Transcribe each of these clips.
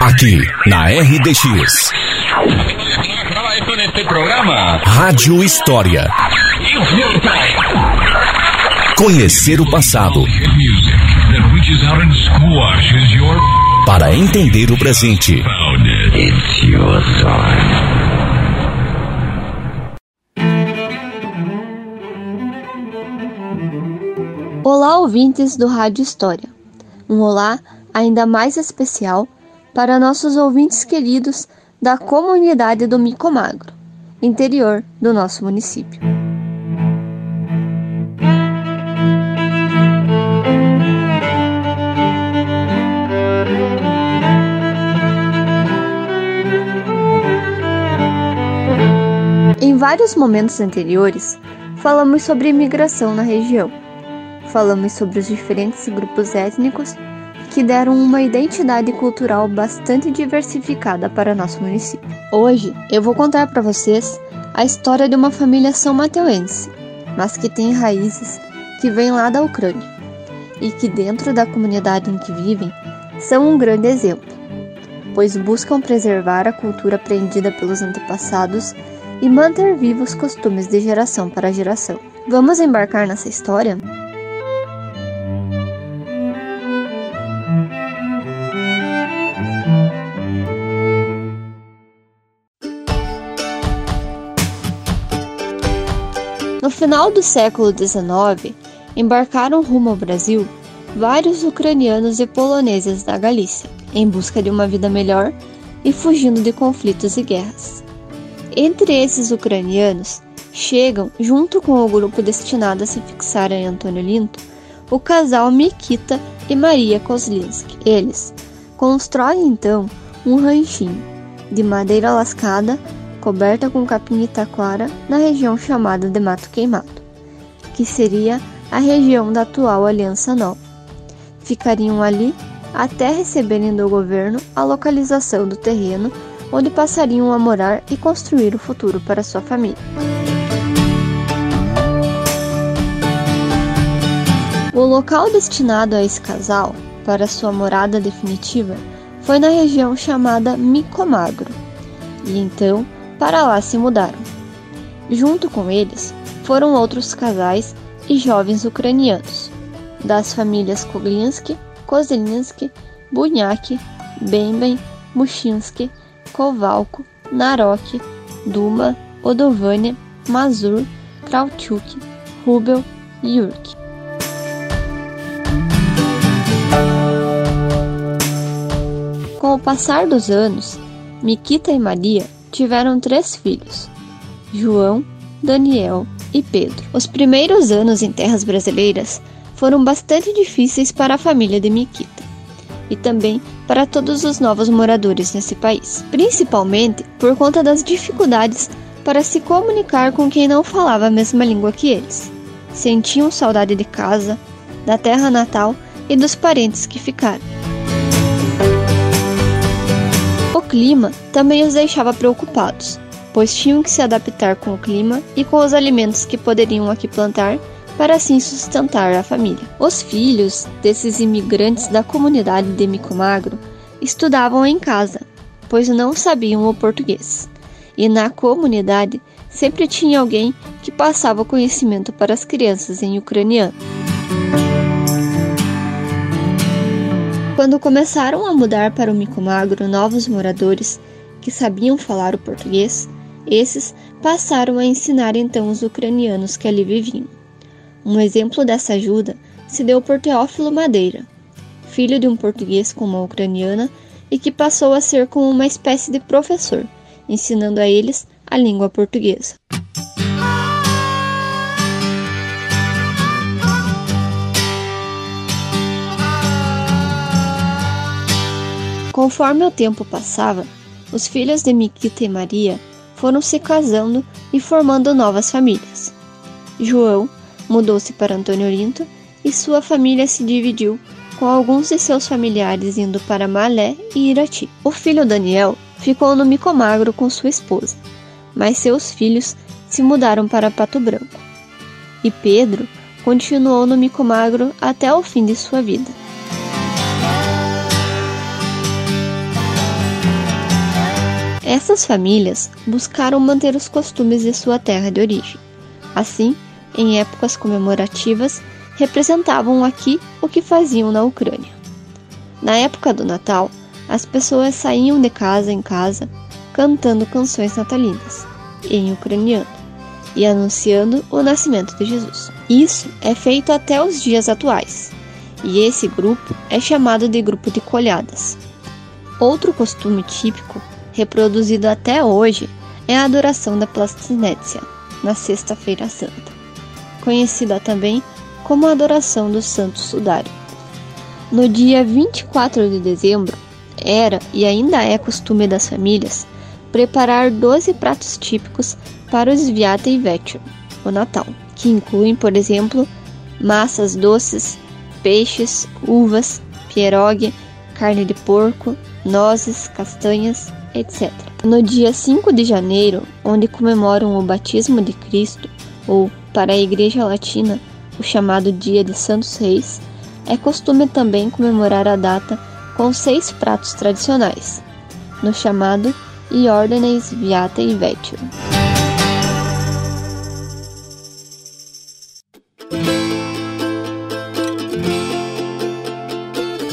Aqui, na RDX. Rádio História. Conhecer o passado. Para entender o presente. Olá, ouvintes do Rádio História. Um olá ainda mais especial para nossos ouvintes queridos da comunidade do Mico Magro, interior do nosso município. Em vários momentos anteriores, falamos sobre imigração na região. Falamos sobre os diferentes grupos étnicos que deram uma identidade cultural bastante diversificada para nosso município. Hoje eu vou contar para vocês a história de uma família são mateuense, mas que tem raízes que vêm lá da Ucrânia e que dentro da comunidade em que vivem são um grande exemplo, pois buscam preservar a cultura aprendida pelos antepassados e manter vivos os costumes de geração para geração. Vamos embarcar nessa história? No final do século XIX, embarcaram rumo ao Brasil vários ucranianos e poloneses da Galícia, em busca de uma vida melhor e fugindo de conflitos e guerras. Entre esses ucranianos, chegam, junto com o grupo destinado a se fixar em Antônio Linto, o casal Mikita e Maria Kozlinski. Eles constroem então um ranchinho de madeira lascada coberta com capim taquara na região chamada de Mato Queimado, que seria a região da atual Aliança Nova. Ficariam ali até receberem do governo a localização do terreno onde passariam a morar e construir o futuro para sua família. O local destinado a esse casal para sua morada definitiva foi na região chamada Micomagro, e então para lá se mudaram. Junto com eles foram outros casais e jovens ucranianos, das famílias Koglinski, Kozelinsky, Bunyak, Bemben, Mushinsky, Kovalko, Narok, Duma, Odovânia, Mazur, Krautchuk, Rubel e Yurk. Com o passar dos anos, Mikita e Maria tiveram três filhos: João, Daniel e Pedro. Os primeiros anos em terras brasileiras foram bastante difíceis para a família de Mikita e também para todos os novos moradores nesse país, principalmente por conta das dificuldades para se comunicar com quem não falava a mesma língua que eles. Sentiam saudade de casa, da terra natal e dos parentes que ficaram. Clima também os deixava preocupados, pois tinham que se adaptar com o clima e com os alimentos que poderiam aqui plantar para assim sustentar a família. Os filhos desses imigrantes da comunidade de Micomagro estudavam em casa, pois não sabiam o português. E na comunidade sempre tinha alguém que passava o conhecimento para as crianças em ucraniano. Quando começaram a mudar para o Micomagro novos moradores que sabiam falar o português, esses passaram a ensinar então os ucranianos que ali viviam. Um exemplo dessa ajuda se deu por Teófilo Madeira, filho de um português com uma ucraniana e que passou a ser como uma espécie de professor, ensinando a eles a língua portuguesa. Conforme o tempo passava, os filhos de Miquita e Maria foram se casando e formando novas famílias. João mudou-se para Antônio Orinto e sua família se dividiu, com alguns de seus familiares indo para Malé e Irati. O filho Daniel ficou no Micomagro com sua esposa, mas seus filhos se mudaram para Pato Branco. E Pedro continuou no Micomagro até o fim de sua vida. Essas famílias buscaram manter os costumes de sua terra de origem. Assim, em épocas comemorativas, representavam aqui o que faziam na Ucrânia. Na época do Natal, as pessoas saíam de casa em casa cantando canções natalinas, em ucraniano, e anunciando o nascimento de Jesus. Isso é feito até os dias atuais, e esse grupo é chamado de grupo de colhadas. Outro costume típico, reproduzido até hoje, é a adoração da Plastinécia, na Sexta-feira Santa, conhecida também como a adoração do Santo Sudário. No dia 24 de dezembro, era e ainda é costume das famílias preparar 12 pratos típicos para o Sviata e Vetio, o Natal, que incluem, por exemplo, massas doces, peixes, uvas, pierogi, carne de porco, nozes, castanhas, etc. No dia 5 de janeiro, onde comemoram o batismo de Cristo, ou, para a Igreja Latina, o chamado Dia de Santos Reis, é costume também comemorar a data com seis pratos tradicionais, no chamado Iordanes Viata e Vetio.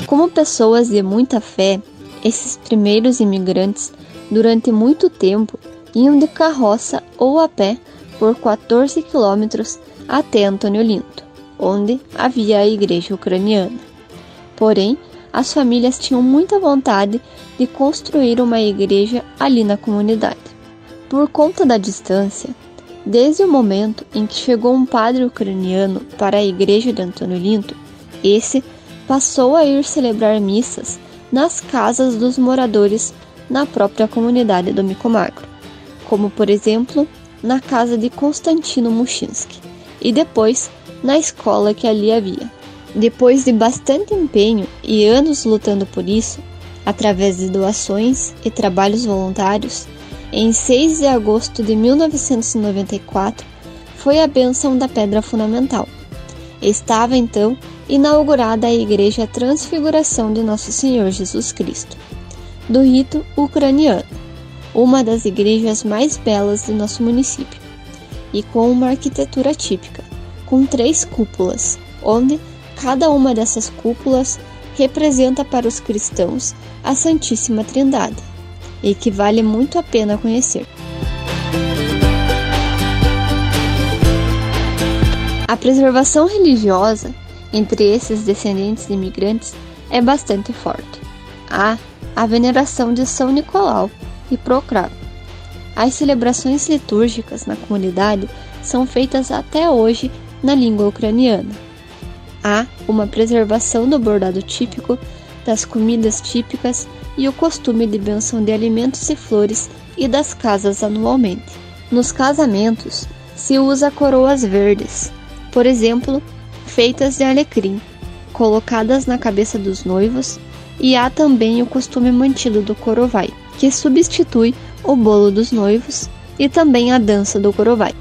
Como pessoas de muita fé, esses primeiros imigrantes, durante muito tempo, iam de carroça ou a pé por 14 quilômetros até Antônio Linto, onde havia a igreja ucraniana. Porém, as famílias tinham muita vontade de construir uma igreja ali na comunidade. Por conta da distância, desde o momento em que chegou um padre ucraniano para a igreja de Antônio Linto, esse passou a ir celebrar missas nas casas dos moradores na própria comunidade do Micomagro, como por exemplo na casa de Constantino Muchinski e depois na escola que ali havia. Depois de bastante empenho e anos lutando por isso, através de doações e trabalhos voluntários, em 6 de agosto de 1994 foi a bênção da pedra fundamental. Estava então inaugurada a Igreja Transfiguração de Nosso Senhor Jesus Cristo, do rito ucraniano, uma das igrejas mais belas de nosso município, e com uma arquitetura típica, com três cúpulas, onde cada uma dessas cúpulas representa para os cristãos a Santíssima Trindade, e que vale muito a pena conhecer. A preservação religiosa entre esses descendentes de imigrantes é bastante forte. Há a veneração de São Nicolau e Procravo. As celebrações litúrgicas na comunidade são feitas até hoje na língua ucraniana. Há uma preservação do bordado típico, das comidas típicas e o costume de benção de alimentos e flores e das casas anualmente. Nos casamentos se usa coroas verdes, por exemplo, feitas de alecrim, colocadas na cabeça dos noivos, e há também o costume mantido do corovai, que substitui o bolo dos noivos e também a dança do corovai.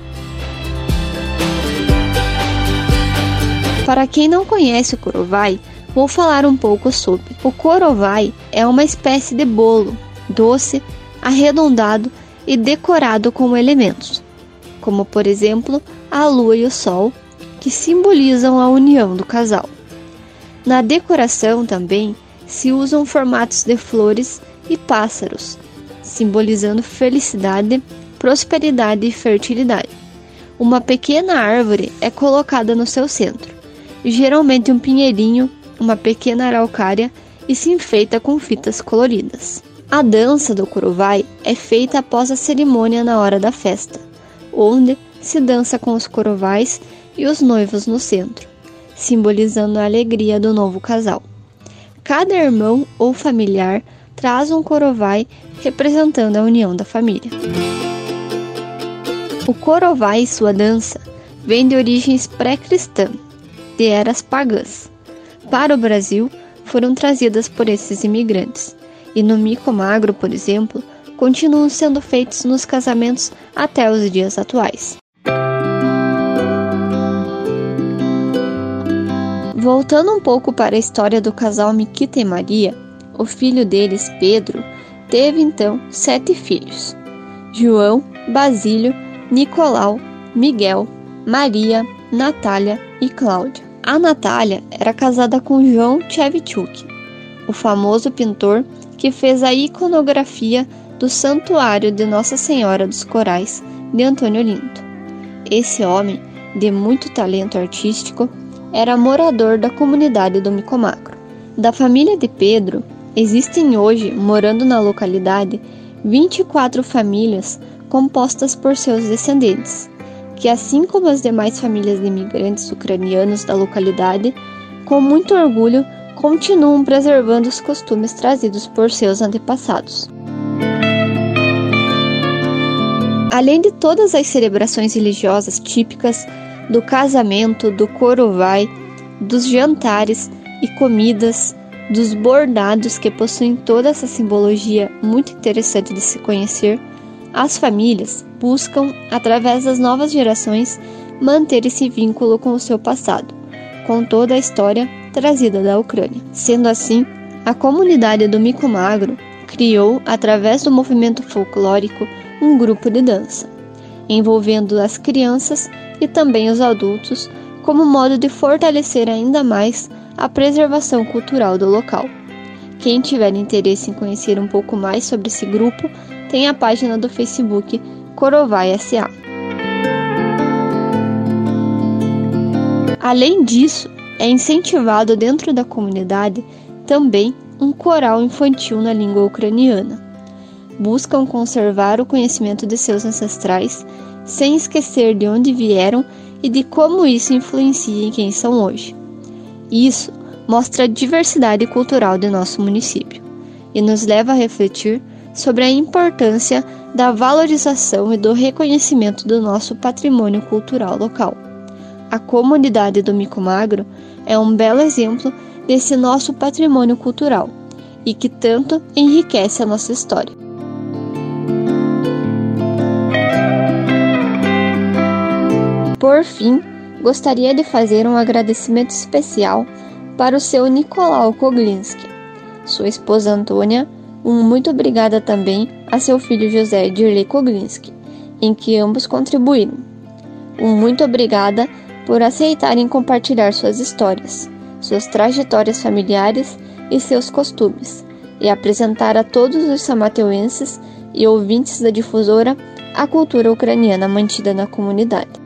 Para quem não conhece o corovai, vou falar um pouco sobre. O corovai é uma espécie de bolo doce, arredondado e decorado com elementos, como por exemplo a lua e o sol, que simbolizam a união do casal. Na decoração também se usam formatos de flores e pássaros, simbolizando felicidade, prosperidade e fertilidade. Uma pequena árvore é colocada no seu centro, geralmente um pinheirinho, uma pequena araucária e se enfeita com fitas coloridas. A dança do Coruvai é feita após a cerimônia na hora da festa, onde se dança com os corovais e os noivos no centro, simbolizando a alegria do novo casal. Cada irmão ou familiar traz um corovai representando a união da família. O corovai e sua dança vem de origens pré-cristãs, de eras pagãs. Para o Brasil, foram trazidas por esses imigrantes, e no mico magro, por exemplo, continuam sendo feitos nos casamentos até os dias atuais. Voltando um pouco para a história do casal Miquita e Maria, o filho deles, Pedro, teve então sete filhos: João, Basílio, Nicolau, Miguel, Maria, Natália e Cláudia. A Natália era casada com João Tchevchuk, o famoso pintor que fez a iconografia do Santuário de Nossa Senhora dos Corais de Antônio Olinto. Esse homem, de muito talento artístico, era morador da comunidade do Micomacro. Da família de Pedro, existem hoje, morando na localidade, 24 famílias compostas por seus descendentes, que, assim como as demais famílias de imigrantes ucranianos da localidade, com muito orgulho continuam preservando os costumes trazidos por seus antepassados. Além de todas as celebrações religiosas típicas do casamento, do corovai, dos jantares e comidas, dos bordados que possuem toda essa simbologia muito interessante de se conhecer, as famílias buscam, através das novas gerações, manter esse vínculo com o seu passado, com toda a história trazida da Ucrânia. Sendo assim, a comunidade do Mico Magro criou, através do movimento folclórico, um grupo de dança, envolvendo as crianças e também os adultos, como modo de fortalecer ainda mais a preservação cultural do local. Quem tiver interesse em conhecer um pouco mais sobre esse grupo, tem a página do Facebook Corovai SA. Além disso, é incentivado dentro da comunidade também um coral infantil na língua ucraniana. Buscam conservar o conhecimento de seus ancestrais, sem esquecer de onde vieram e de como isso influencia em quem são hoje. Isso mostra a diversidade cultural de nosso município e nos leva a refletir sobre a importância da valorização e do reconhecimento do nosso patrimônio cultural local. A comunidade do Mico Magro é um belo exemplo desse nosso patrimônio cultural e que tanto enriquece a nossa história. Por fim, gostaria de fazer um agradecimento especial para o seu Nicolau Koglinski, sua esposa Antônia, um muito obrigada também a seu filho José Dirley Koglinski, em que ambos contribuíram. Um muito obrigada por aceitarem compartilhar suas histórias, suas trajetórias familiares e seus costumes, e apresentar a todos os samateuenses e ouvintes da difusora a cultura ucraniana mantida na comunidade.